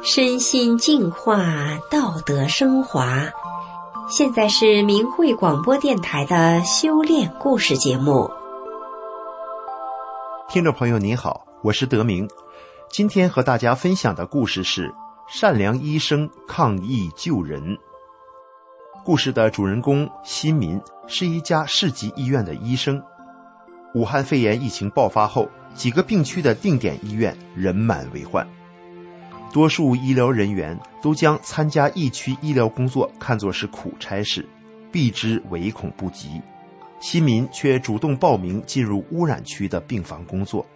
身心净化，道德升华。现在是明慧广播电台的修炼故事节目。听众朋友您好，我是德明。今天和大家分享的故事是善良医生抗疫救人。故事的主人公新民是一家市级医院的医生。武汉肺炎疫情爆发后，几个病区的定点医院人满为患，多数医疗人员都将参加疫区医疗工作看作是苦差事，避之唯恐不及。新民却主动报名进入污染区的病房工作，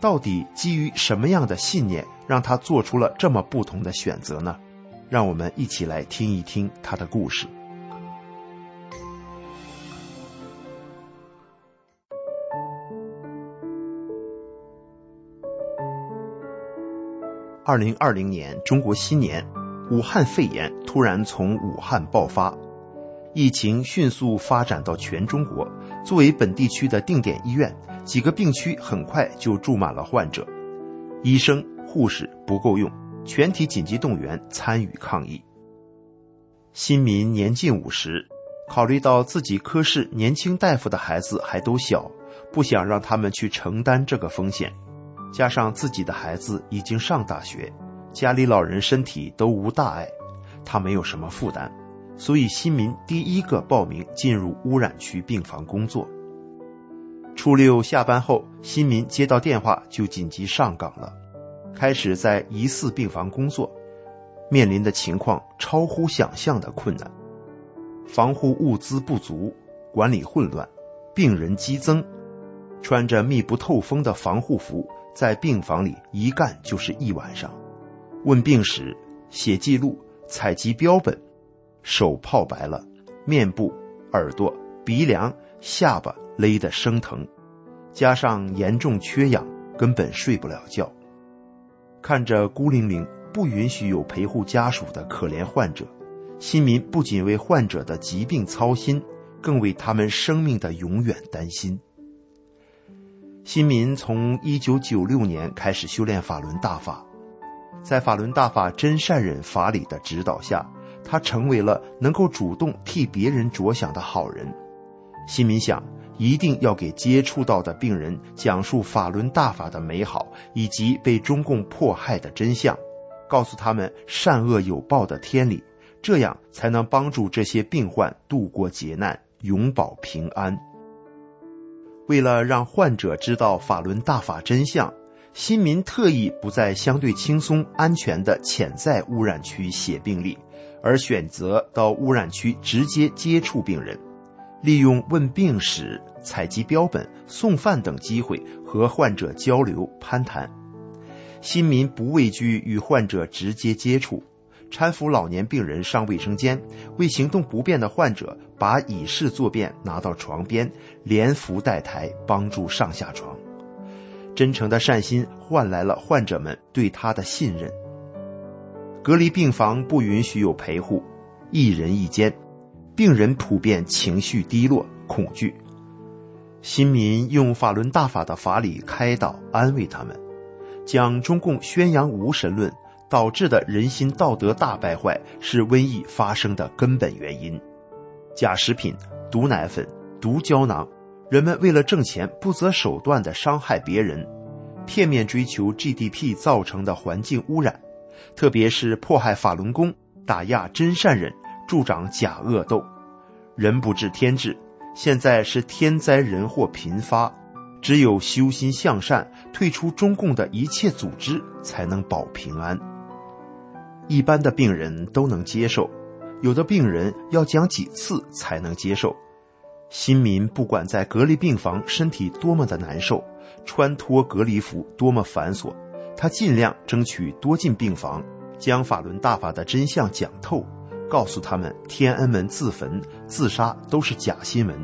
到底基于什么样的信念，让他做出了这么不同的选择呢？让我们一起来听一听他的故事。二零二零年中国新年，武汉肺炎突然从武汉爆发，疫情迅速发展到全中国。作为本地区的定点医院，几个病区很快就住满了患者，医生、护士不够用，全体紧急动员参与抗疫。新民年近五十，考虑到自己科室年轻大夫的孩子还都小，不想让他们去承担这个风险。加上自己的孩子已经上大学，家里老人身体都无大碍，他没有什么负担，所以新民第一个报名进入污染区病房工作。初六下班后，新民接到电话就紧急上岗了，开始在疑似病房工作，面临的情况超乎想象的困难，防护物资不足，管理混乱，病人激增，穿着密不透风的防护服。在病房里一干就是一晚上，问病史、写记录、采集标本，手泡白了，面部、耳朵、鼻梁、下巴勒得生疼，加上严重缺氧，根本睡不了觉。看着孤零零、不允许有陪护家属的可怜患者，新民不仅为患者的疾病操心，更为他们生命的永远担心。新民从一九九六年开始修炼法轮大法，在法轮大法真善忍法理的指导下，他成为了能够主动替别人着想的好人。新民想，一定要给接触到的病人讲述法轮大法的美好，以及被中共迫害的真相，告诉他们善恶有报的天理，这样才能帮助这些病患度过劫难，永保平安。为了让患者知道法轮大法真相，新民特意不在相对轻松、安全的潜在污染区写病历，而选择到污染区直接接触病人，利用问病史、采集标本、送饭等机会和患者交流攀谈。新民不畏惧与患者直接接触。搀扶老年病人上卫生间，为行动不便的患者把椅式坐便拿到床边，连扶带抬帮助上下床。真诚的善心换来了患者们对他的信任。隔离病房不允许有陪护，一人一间，病人普遍情绪低落、恐惧。新民用法轮大法的法理开导安慰他们，将中共宣扬无神论。导致的人心道德大败坏是瘟疫发生的根本原因。假食品、毒奶粉、毒胶囊，人们为了挣钱不择手段地伤害别人，片面追求 GDP 造成的环境污染，特别是迫害法轮功、打压真善人、助长假恶斗，人不治天治。现在是天灾人祸频发，只有修心向善，退出中共的一切组织，才能保平安。一般的病人都能接受，有的病人要讲几次才能接受。新民不管在隔离病房身体多么的难受，穿脱隔离服多么繁琐，他尽量争取多进病房，将法轮大法的真相讲透，告诉他们天安门自焚、自杀都是假新闻，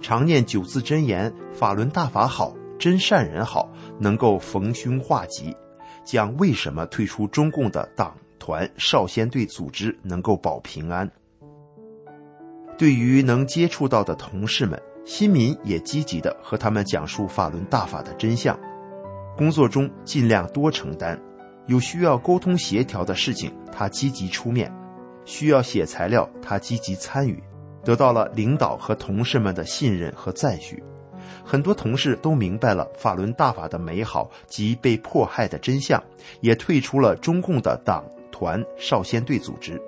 常念九字真言，法轮大法好，真善人好，能够逢凶化吉，讲为什么退出中共的党。团少先队组织能够保平安。对于能接触到的同事们，新民也积极的和他们讲述法轮大法的真相。工作中尽量多承担，有需要沟通协调的事情，他积极出面；需要写材料，他积极参与，得到了领导和同事们的信任和赞许。很多同事都明白了法轮大法的美好及被迫害的真相，也退出了中共的党团少先队组织。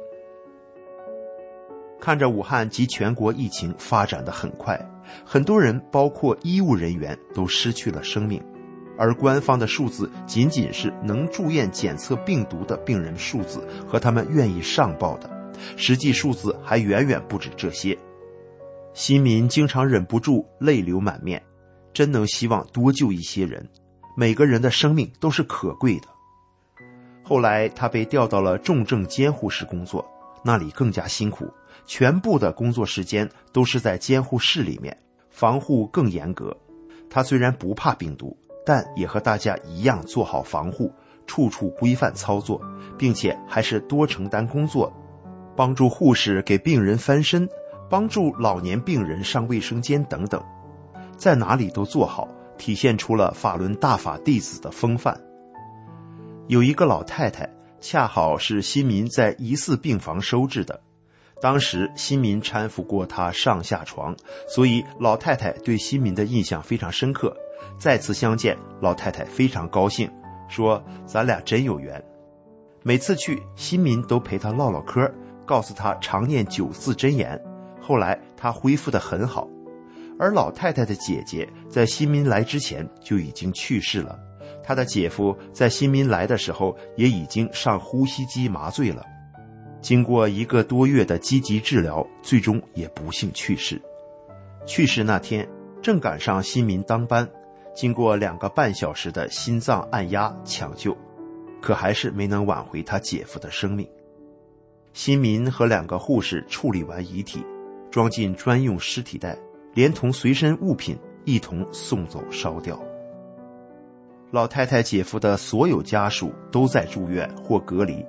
看着武汉及全国疫情发展的很快，很多人，包括医务人员，都失去了生命，而官方的数字仅仅是能住院检测病毒的病人数字和他们愿意上报的，实际数字还远远不止这些。新民经常忍不住泪流满面，真能希望多救一些人。每个人的生命都是可贵的。后来他被调到了重症监护室工作，那里更加辛苦，全部的工作时间都是在监护室里面，防护更严格。他虽然不怕病毒，但也和大家一样做好防护，处处规范操作，并且还是多承担工作，帮助护士给病人翻身。帮助老年病人上卫生间等等，在哪里都做好，体现出了法轮大法弟子的风范。有一个老太太，恰好是新民在疑似病房收治的，当时新民搀扶过她上下床，所以老太太对新民的印象非常深刻。再次相见，老太太非常高兴，说：“咱俩真有缘。”每次去，新民都陪她唠唠嗑，告诉她常念九字真言。后来他恢复得很好，而老太太的姐姐在新民来之前就已经去世了。他的姐夫在新民来的时候也已经上呼吸机麻醉了，经过一个多月的积极治疗，最终也不幸去世。去世那天正赶上新民当班，经过两个半小时的心脏按压抢救，可还是没能挽回他姐夫的生命。新民和两个护士处理完遗体。装进专用尸体袋，连同随身物品一同送走烧掉。老太太姐夫的所有家属都在住院或隔离，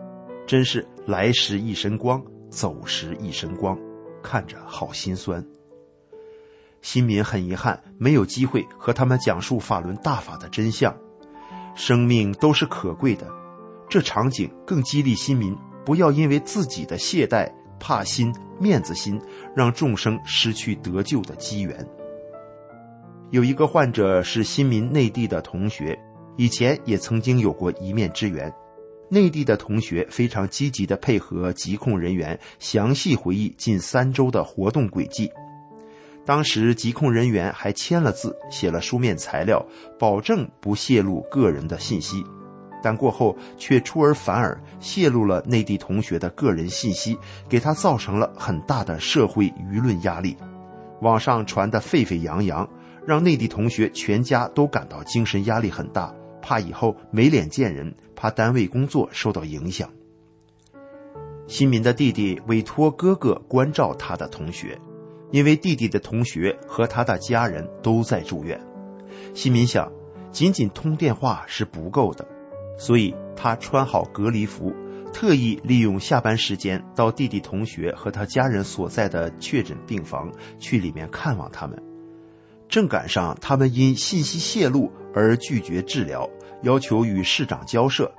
真是来时一身光，走时一身光，看着好心酸。新民很遗憾没有机会和他们讲述法轮大法的真相，生命都是可贵的。这场景更激励新民不要因为自己的懈怠。怕心、面子心，让众生失去得救的机缘。有一个患者是新民内地的同学，以前也曾经有过一面之缘。内地的同学非常积极地配合疾控人员，详细回忆近三周的活动轨迹。当时疾控人员还签了字，写了书面材料，保证不泄露个人的信息。但过后却出尔反尔，泄露了内地同学的个人信息，给他造成了很大的社会舆论压力。网上传得沸沸扬扬，让内地同学全家都感到精神压力很大，怕以后没脸见人，怕单位工作受到影响。新民的弟弟委托哥哥关照他的同学，因为弟弟的同学和他的家人都在住院。新民想，仅仅通电话是不够的。所以他穿好隔离服，特意利用下班时间到弟弟同学和他家人所在的确诊病房去里面看望他们。正赶上他们因信息泄露而拒绝治疗，要求与市长交涉。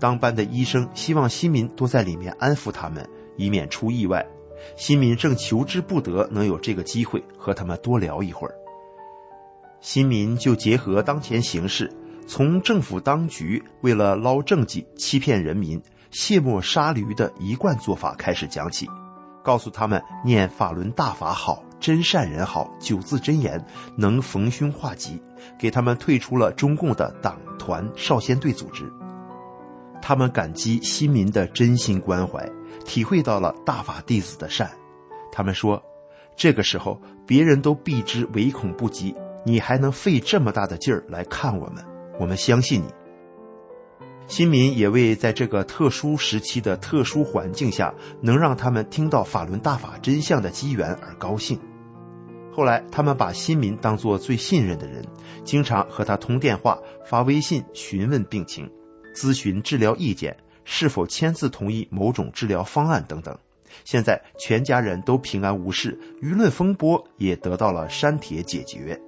当班的医生希望新民多在里面安抚他们，以免出意外。新民正求之不得，能有这个机会和他们多聊一会儿。新民就结合当前形势。从政府当局为了捞政绩、欺骗人民、卸磨杀驴的一贯做法开始讲起，告诉他们念法轮大法好、真善人好九字真言能逢凶化吉，给他们退出了中共的党团少先队组织。他们感激新民的真心关怀，体会到了大法弟子的善。他们说：“这个时候别人都避之唯恐不及，你还能费这么大的劲儿来看我们。”我们相信你。新民也为在这个特殊时期的特殊环境下，能让他们听到法轮大法真相的机缘而高兴。后来，他们把新民当作最信任的人，经常和他通电话、发微信询问病情，咨询治疗意见，是否签字同意某种治疗方案等等。现在全家人都平安无事，舆论风波也得到了删帖解决。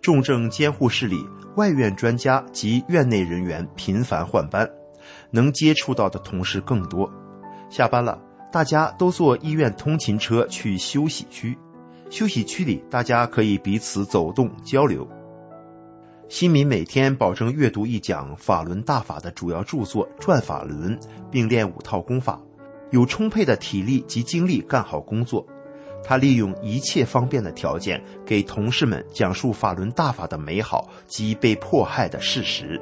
重症监护室里，外院专家及院内人员频繁换班，能接触到的同事更多。下班了，大家都坐医院通勤车去休息区，休息区里大家可以彼此走动交流。新民每天保证阅读一讲法轮大法的主要著作《转法轮》，并练五套功法，有充沛的体力及精力干好工作。他利用一切方便的条件，给同事们讲述法轮大法的美好及被迫害的事实。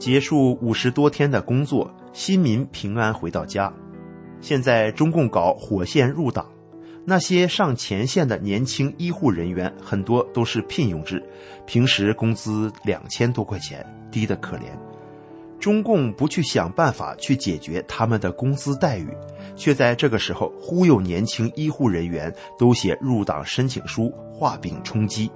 结束五十多天的工作，新民平安回到家。现在中共搞火线入党。那些上前线的年轻医护人员很多都是聘用制，平时工资两千多块钱，低得可怜。中共不去想办法去解决他们的工资待遇，却在这个时候忽悠年轻医护人员都写入党申请书，画饼充饥。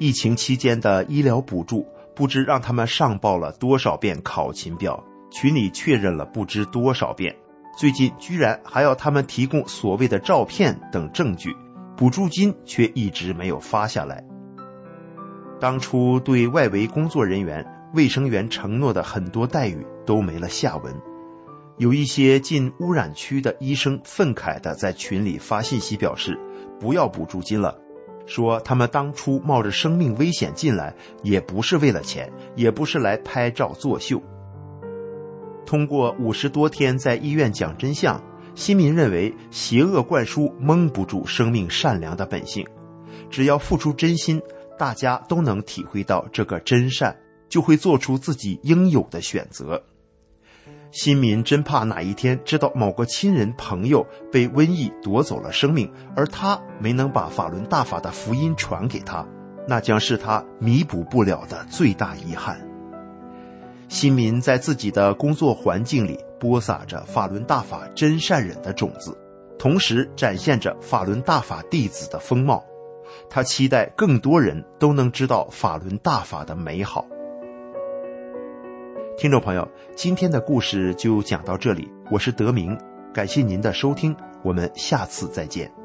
疫情期间的医疗补助，不知让他们上报了多少遍考勤表，群里确认了不知多少遍。最近居然还要他们提供所谓的照片等证据，补助金却一直没有发下来。当初对外围工作人员、卫生员承诺的很多待遇都没了下文。有一些进污染区的医生愤慨地在群里发信息表示：“不要补助金了，说他们当初冒着生命危险进来，也不是为了钱，也不是来拍照作秀。”通过五十多天在医院讲真相，新民认为邪恶灌输蒙不住生命善良的本性。只要付出真心，大家都能体会到这个真善，就会做出自己应有的选择。新民真怕哪一天知道某个亲人朋友被瘟疫夺走了生命，而他没能把法轮大法的福音传给他，那将是他弥补不了的最大遗憾。新民在自己的工作环境里播撒着法轮大法真善忍的种子，同时展现着法轮大法弟子的风貌。他期待更多人都能知道法轮大法的美好。听众朋友，今天的故事就讲到这里，我是德明，感谢您的收听，我们下次再见。